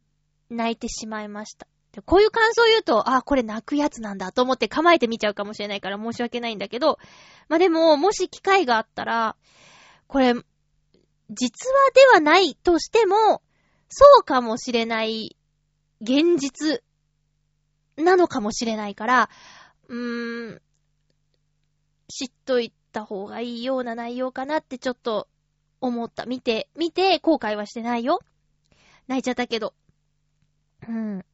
A: 泣いてしまいました。こういう感想を言うと、あ、これ泣くやつなんだと思って構えてみちゃうかもしれないから申し訳ないんだけど、まあ、でも、もし機会があったら、これ、実話ではないとしても、そうかもしれない現実なのかもしれないから、うーん、知っといた方がいいような内容かなってちょっと思った。見て、見て後悔はしてないよ。泣いちゃったけど。うん。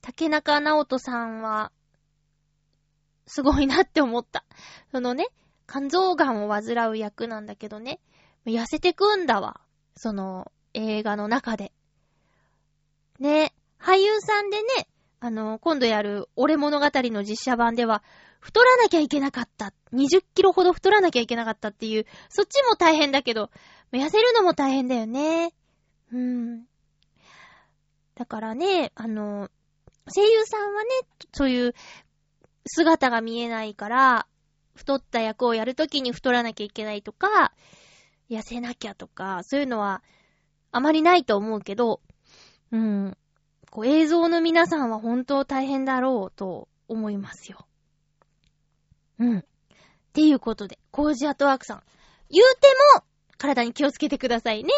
A: 竹中直人さんは、すごいなって思った。そのね、肝臓癌を患う役なんだけどね、痩せてくんだわ。その、映画の中で。ね、俳優さんでね、あの、今度やる俺物語の実写版では、太らなきゃいけなかった。20キロほど太らなきゃいけなかったっていう、そっちも大変だけど、痩せるのも大変だよね。うん。だからね、あの、声優さんはね、そういう姿が見えないから、太った役をやるときに太らなきゃいけないとか、痩せなきゃとか、そういうのはあまりないと思うけど、うん。こう映像の皆さんは本当大変だろうと思いますよ。うん。っていうことで、コージアトワークさん。言うても、体に気をつけてくださいね。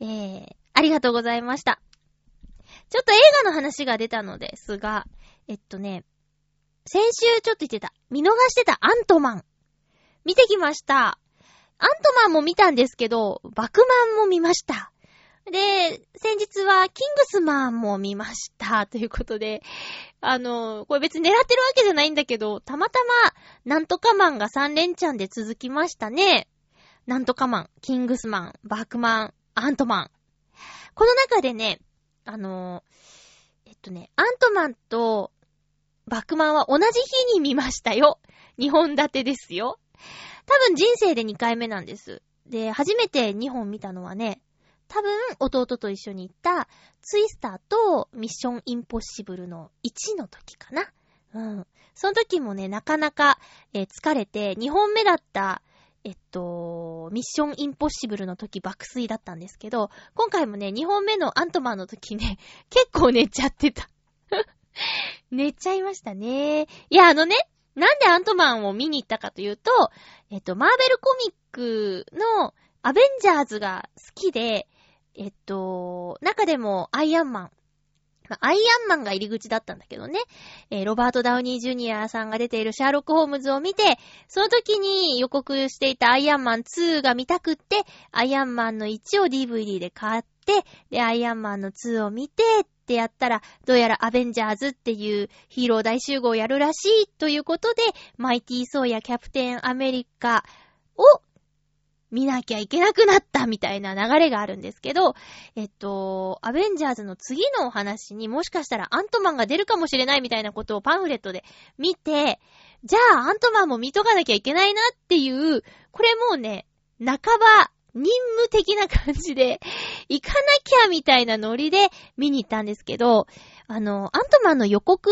A: えー、ありがとうございました。ちょっと映画の話が出たのですが、えっとね、先週ちょっと言ってた、見逃してたアントマン。見てきました。アントマンも見たんですけど、バクマンも見ました。で、先日はキングスマンも見ました。ということで、あの、これ別に狙ってるわけじゃないんだけど、たまたま、なんとかマンが3連チャンで続きましたね。なんとかマン、キングスマン、バークマン、アントマン。この中でね、あの、えっとね、アントマンとバックマンは同じ日に見ましたよ。2本立てですよ。多分人生で2回目なんです。で、初めて2本見たのはね、多分、弟と一緒に行った、ツイスターとミッションインポッシブルの1の時かな。うん。その時もね、なかなか、えー、疲れて、2本目だった、えっと、ミッションインポッシブルの時爆睡だったんですけど、今回もね、2本目のアントマンの時ね、結構寝ちゃってた。寝ちゃいましたね。いや、あのね、なんでアントマンを見に行ったかというと、えっと、マーベルコミックのアベンジャーズが好きで、えっと、中でもアイアンマン。アイアンマンが入り口だったんだけどね。えー、ロバート・ダウニー・ジュニアさんが出ているシャーロック・ホームズを見て、その時に予告していたアイアンマン2が見たくって、アイアンマンの1を DVD で買って、で、アイアンマンの2を見てってやったら、どうやらアベンジャーズっていうヒーロー大集合をやるらしいということで、マイティー・ソーやキャプテン・アメリカを見なきゃいけなくなったみたいな流れがあるんですけど、えっと、アベンジャーズの次のお話にもしかしたらアントマンが出るかもしれないみたいなことをパンフレットで見て、じゃあアントマンも見とかなきゃいけないなっていう、これもうね、半ば任務的な感じで、行かなきゃみたいなノリで見に行ったんですけど、あの、アントマンの予告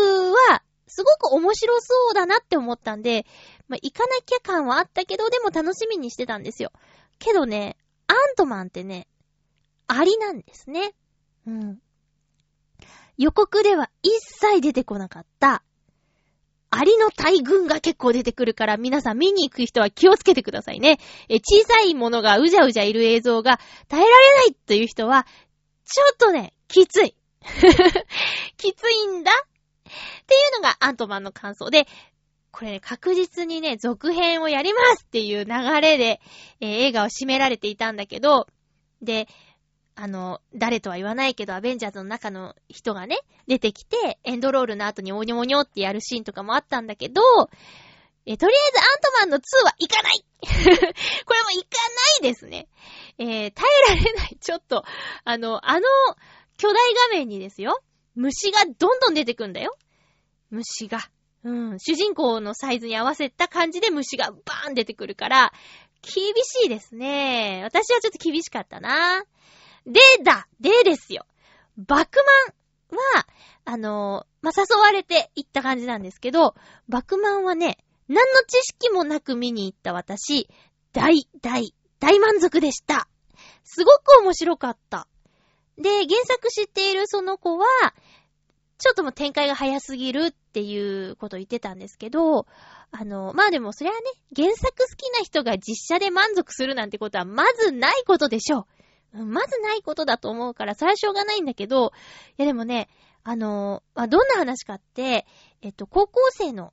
A: は、すごく面白そうだなって思ったんで、まあ、行かなきゃ感はあったけど、でも楽しみにしてたんですよ。けどね、アントマンってね、ありなんですね。うん。予告では一切出てこなかった、アリの大群が結構出てくるから皆さん見に行く人は気をつけてくださいね。え、小さいものがうじゃうじゃいる映像が耐えられないという人は、ちょっとね、きつい。きついんだっていうのがアントマンの感想で、これね、確実にね、続編をやりますっていう流れで、えー、映画を締められていたんだけど、で、あの、誰とは言わないけど、アベンジャーズの中の人がね、出てきて、エンドロールの後におにょおにょってやるシーンとかもあったんだけど、え、とりあえずアントマンの2は行かない これも行かないですね。えー、耐えられない。ちょっと、あの、あの、巨大画面にですよ、虫がどんどん出てくんだよ。虫が。うん。主人公のサイズに合わせた感じで虫がバーン出てくるから、厳しいですね。私はちょっと厳しかったな。でだでですよ。バクマンは、あのー、まあ、誘われて行った感じなんですけど、バクマンはね、何の知識もなく見に行った私、大、大、大満足でした。すごく面白かった。で、原作知っているその子は、ちょっともう展開が早すぎるっっていうこと言ってたんですけど、あの、まあでもそれはね、原作好きな人が実写で満足するなんてことはまずないことでしょう。まずないことだと思うから、それはしょうがないんだけど、いやでもね、あの、まあ、どんな話かって、えっと、高校生の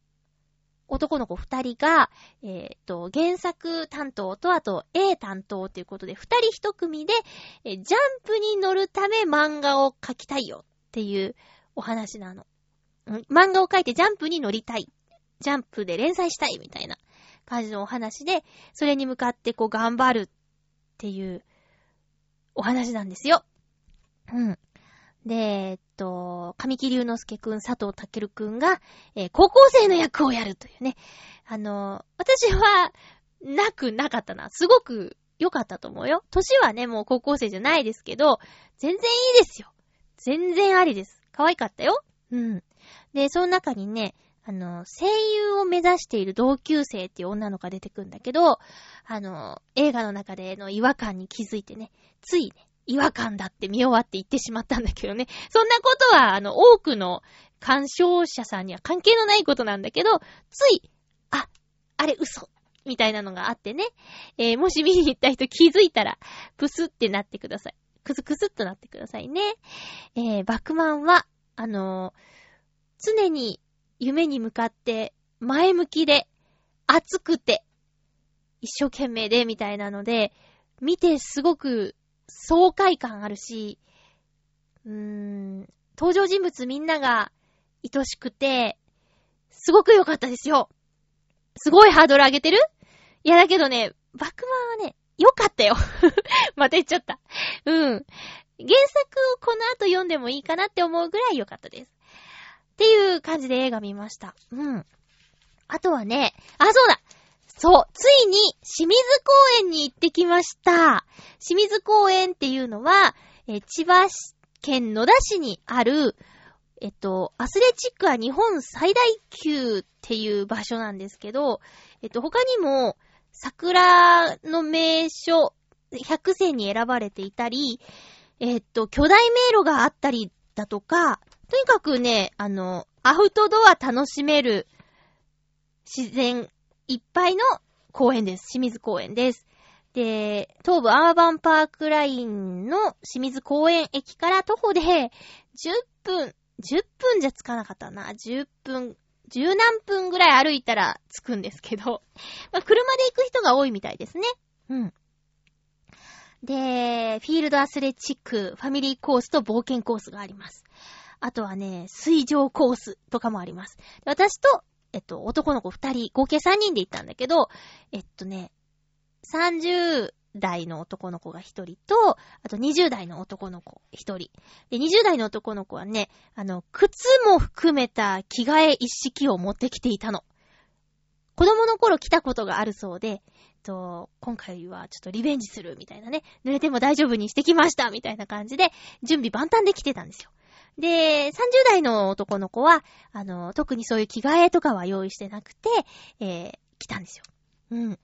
A: 男の子二人が、えっ、と、原作担当と、あと A 担当ということで、二人一組で、ジャンプに乗るため漫画を描きたいよっていうお話なの。漫画を描いてジャンプに乗りたい。ジャンプで連載したいみたいな感じのお話で、それに向かってこう頑張るっていうお話なんですよ。うん。で、えっと、神木隆之介くん、佐藤健くんが、えー、高校生の役をやるというね。あの、私は、なくなかったな。すごく良かったと思うよ。年はね、もう高校生じゃないですけど、全然いいですよ。全然ありです。可愛かったよ。うん。で、その中にね、あの、声優を目指している同級生っていう女の子が出てくんだけど、あの、映画の中での違和感に気づいてね、ついね、違和感だって見終わって言ってしまったんだけどね。そんなことは、あの、多くの鑑賞者さんには関係のないことなんだけど、つい、あ、あれ嘘、みたいなのがあってね。えー、もし見に行った人気づいたら、プスってなってください。クスクスっとなってくださいね。えー、バクマンは、あのー、常に夢に向かって前向きで熱くて一生懸命でみたいなので、見てすごく爽快感あるし、うーん、登場人物みんなが愛しくて、すごく良かったですよ。すごいハードル上げてる？いやだけどね、バックマンはね、良かったよ。また言っちゃった。うん。原作をこの後読んでもいいかなって思うぐらい良かったです。っていう感じで映画見ました。うん。あとはね、あ、そうだそう、ついに清水公園に行ってきました。清水公園っていうのは、え千葉県野田市にある、えっと、アスレチックは日本最大級っていう場所なんですけど、えっと、他にも、桜の名所100選に選ばれていたり、えっと、巨大迷路があったりだとか、とにかくね、あの、アウトドア楽しめる自然いっぱいの公園です。清水公園です。で、東武アーバンパークラインの清水公園駅から徒歩で10分、10分じゃ着かなかったな。10分十何分ぐらい歩いたら着くんですけど、まあ、車で行く人が多いみたいですね。うん。で、フィールドアスレチック、ファミリーコースと冒険コースがあります。あとはね、水上コースとかもあります。私と、えっと、男の子二人、合計三人で行ったんだけど、えっとね、30代の男の子が一人と、あと20代の男の子一人。で、20代の男の子はね、あの、靴も含めた着替え一式を持ってきていたの。子供の頃来たことがあるそうで、と、今回はちょっとリベンジするみたいなね、濡れても大丈夫にしてきましたみたいな感じで、準備万端で来てたんですよ。で、30代の男の子は、あの、特にそういう着替えとかは用意してなくて、えー、来たんですよ。うん。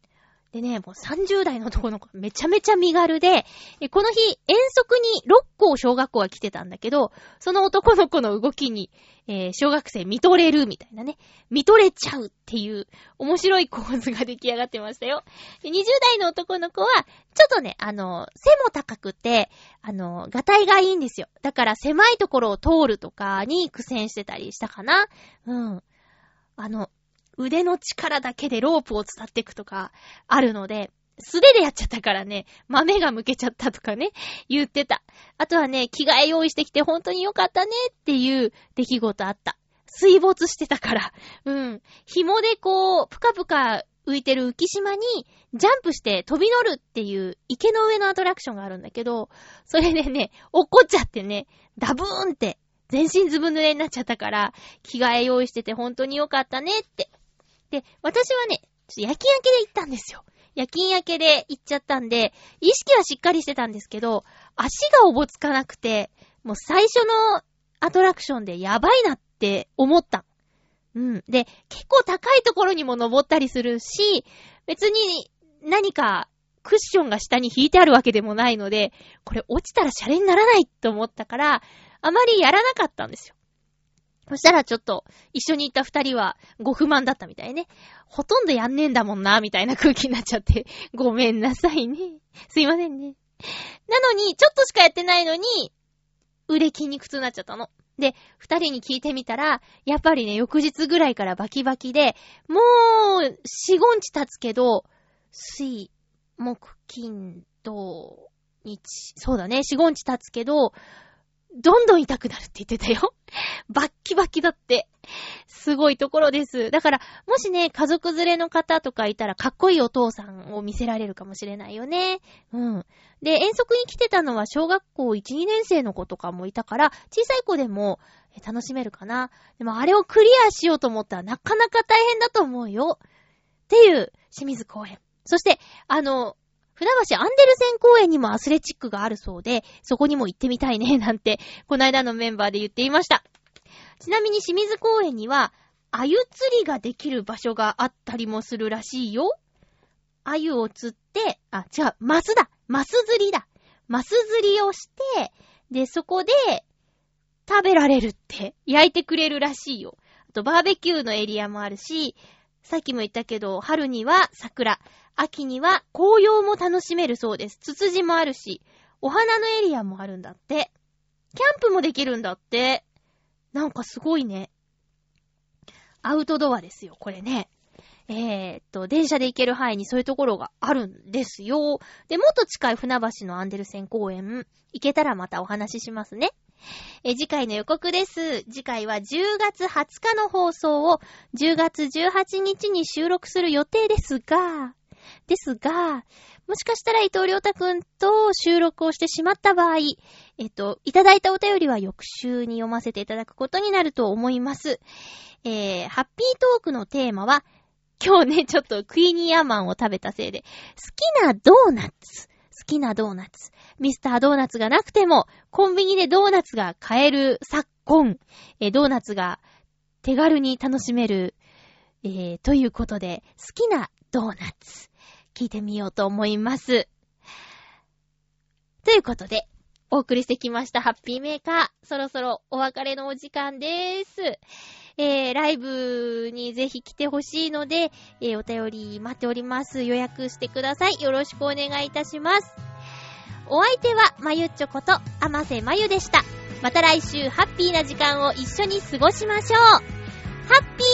A: でね、もう30代の男の子めちゃめちゃ身軽で、この日遠足に6校小学校が来てたんだけど、その男の子の動きに、えー、小学生見とれるみたいなね、見とれちゃうっていう面白い構図が出来上がってましたよ。で20代の男の子は、ちょっとね、あの、背も高くて、あの、ガタイがいいんですよ。だから狭いところを通るとかに苦戦してたりしたかな。うん。あの、腕の力だけでロープを伝っていくとかあるので、素手でやっちゃったからね、豆が剥けちゃったとかね、言ってた。あとはね、着替え用意してきて本当によかったねっていう出来事あった。水没してたから。うん。紐でこう、ぷかぷか浮いてる浮島にジャンプして飛び乗るっていう池の上のアトラクションがあるんだけど、それでね、落っこっちゃってね、ダブーンって全身ずぶ濡れになっちゃったから、着替え用意してて本当によかったねってで、私はね、ちょっと夜勤明けで行ったんですよ。夜勤明けで行っちゃったんで、意識はしっかりしてたんですけど、足がおぼつかなくて、もう最初のアトラクションでやばいなって思った。うん。で、結構高いところにも登ったりするし、別に何かクッションが下に引いてあるわけでもないので、これ落ちたらシャレにならないと思ったから、あまりやらなかったんですよ。そしたらちょっと、一緒に行った二人はご不満だったみたいね。ほとんどやんねえんだもんな、みたいな空気になっちゃって。ごめんなさいね。すいませんね。なのに、ちょっとしかやってないのに、腕筋肉痛になっちゃったの。で、二人に聞いてみたら、やっぱりね、翌日ぐらいからバキバキで、もう、四五日経つけど、水、木、金、土、日、そうだね、四五日経つけど、どんどん痛くなるって言ってたよ。バッキバキだって。すごいところです。だから、もしね、家族連れの方とかいたら、かっこいいお父さんを見せられるかもしれないよね。うん。で、遠足に来てたのは小学校1、2年生の子とかもいたから、小さい子でも楽しめるかな。でもあれをクリアしようと思ったらなかなか大変だと思うよ。っていう清水公園。そして、あの、船橋アンデルセン公園にもアスレチックがあるそうで、そこにも行ってみたいね、なんて、この間のメンバーで言っていました。ちなみに清水公園には、鮎釣りができる場所があったりもするらしいよ。鮎を釣って、あ、違う、マスだマス釣りだマス釣りをして、で、そこで、食べられるって、焼いてくれるらしいよ。あと、バーベキューのエリアもあるし、さっきも言ったけど、春には桜、秋には紅葉も楽しめるそうです。ツツジもあるし、お花のエリアもあるんだって。キャンプもできるんだって。なんかすごいね。アウトドアですよ、これね。えー、っと、電車で行ける範囲にそういうところがあるんですよ。で、もっと近い船橋のアンデルセン公園、行けたらまたお話ししますね。え次回の予告です。次回は10月20日の放送を10月18日に収録する予定ですが、ですが、もしかしたら伊藤良太くんと収録をしてしまった場合、えっと、いただいたお便りは翌週に読ませていただくことになると思います。えー、ハッピートークのテーマは、今日ね、ちょっとクイニーアマンを食べたせいで、好きなドーナツ。好きなドーナツ。ミスタードーナツがなくても、コンビニでドーナツが買える昨今、えドーナツが手軽に楽しめる、えー、ということで、好きなドーナツ、聞いてみようと思います。ということで、お送りしてきましたハッピーメーカー。そろそろお別れのお時間です。えー、ライブにぜひ来てほしいので、えー、お便り待っております。予約してください。よろしくお願いいたします。お相手は、まゆっちょこと、あませまゆでした。また来週、ハッピーな時間を一緒に過ごしましょう。ハッピ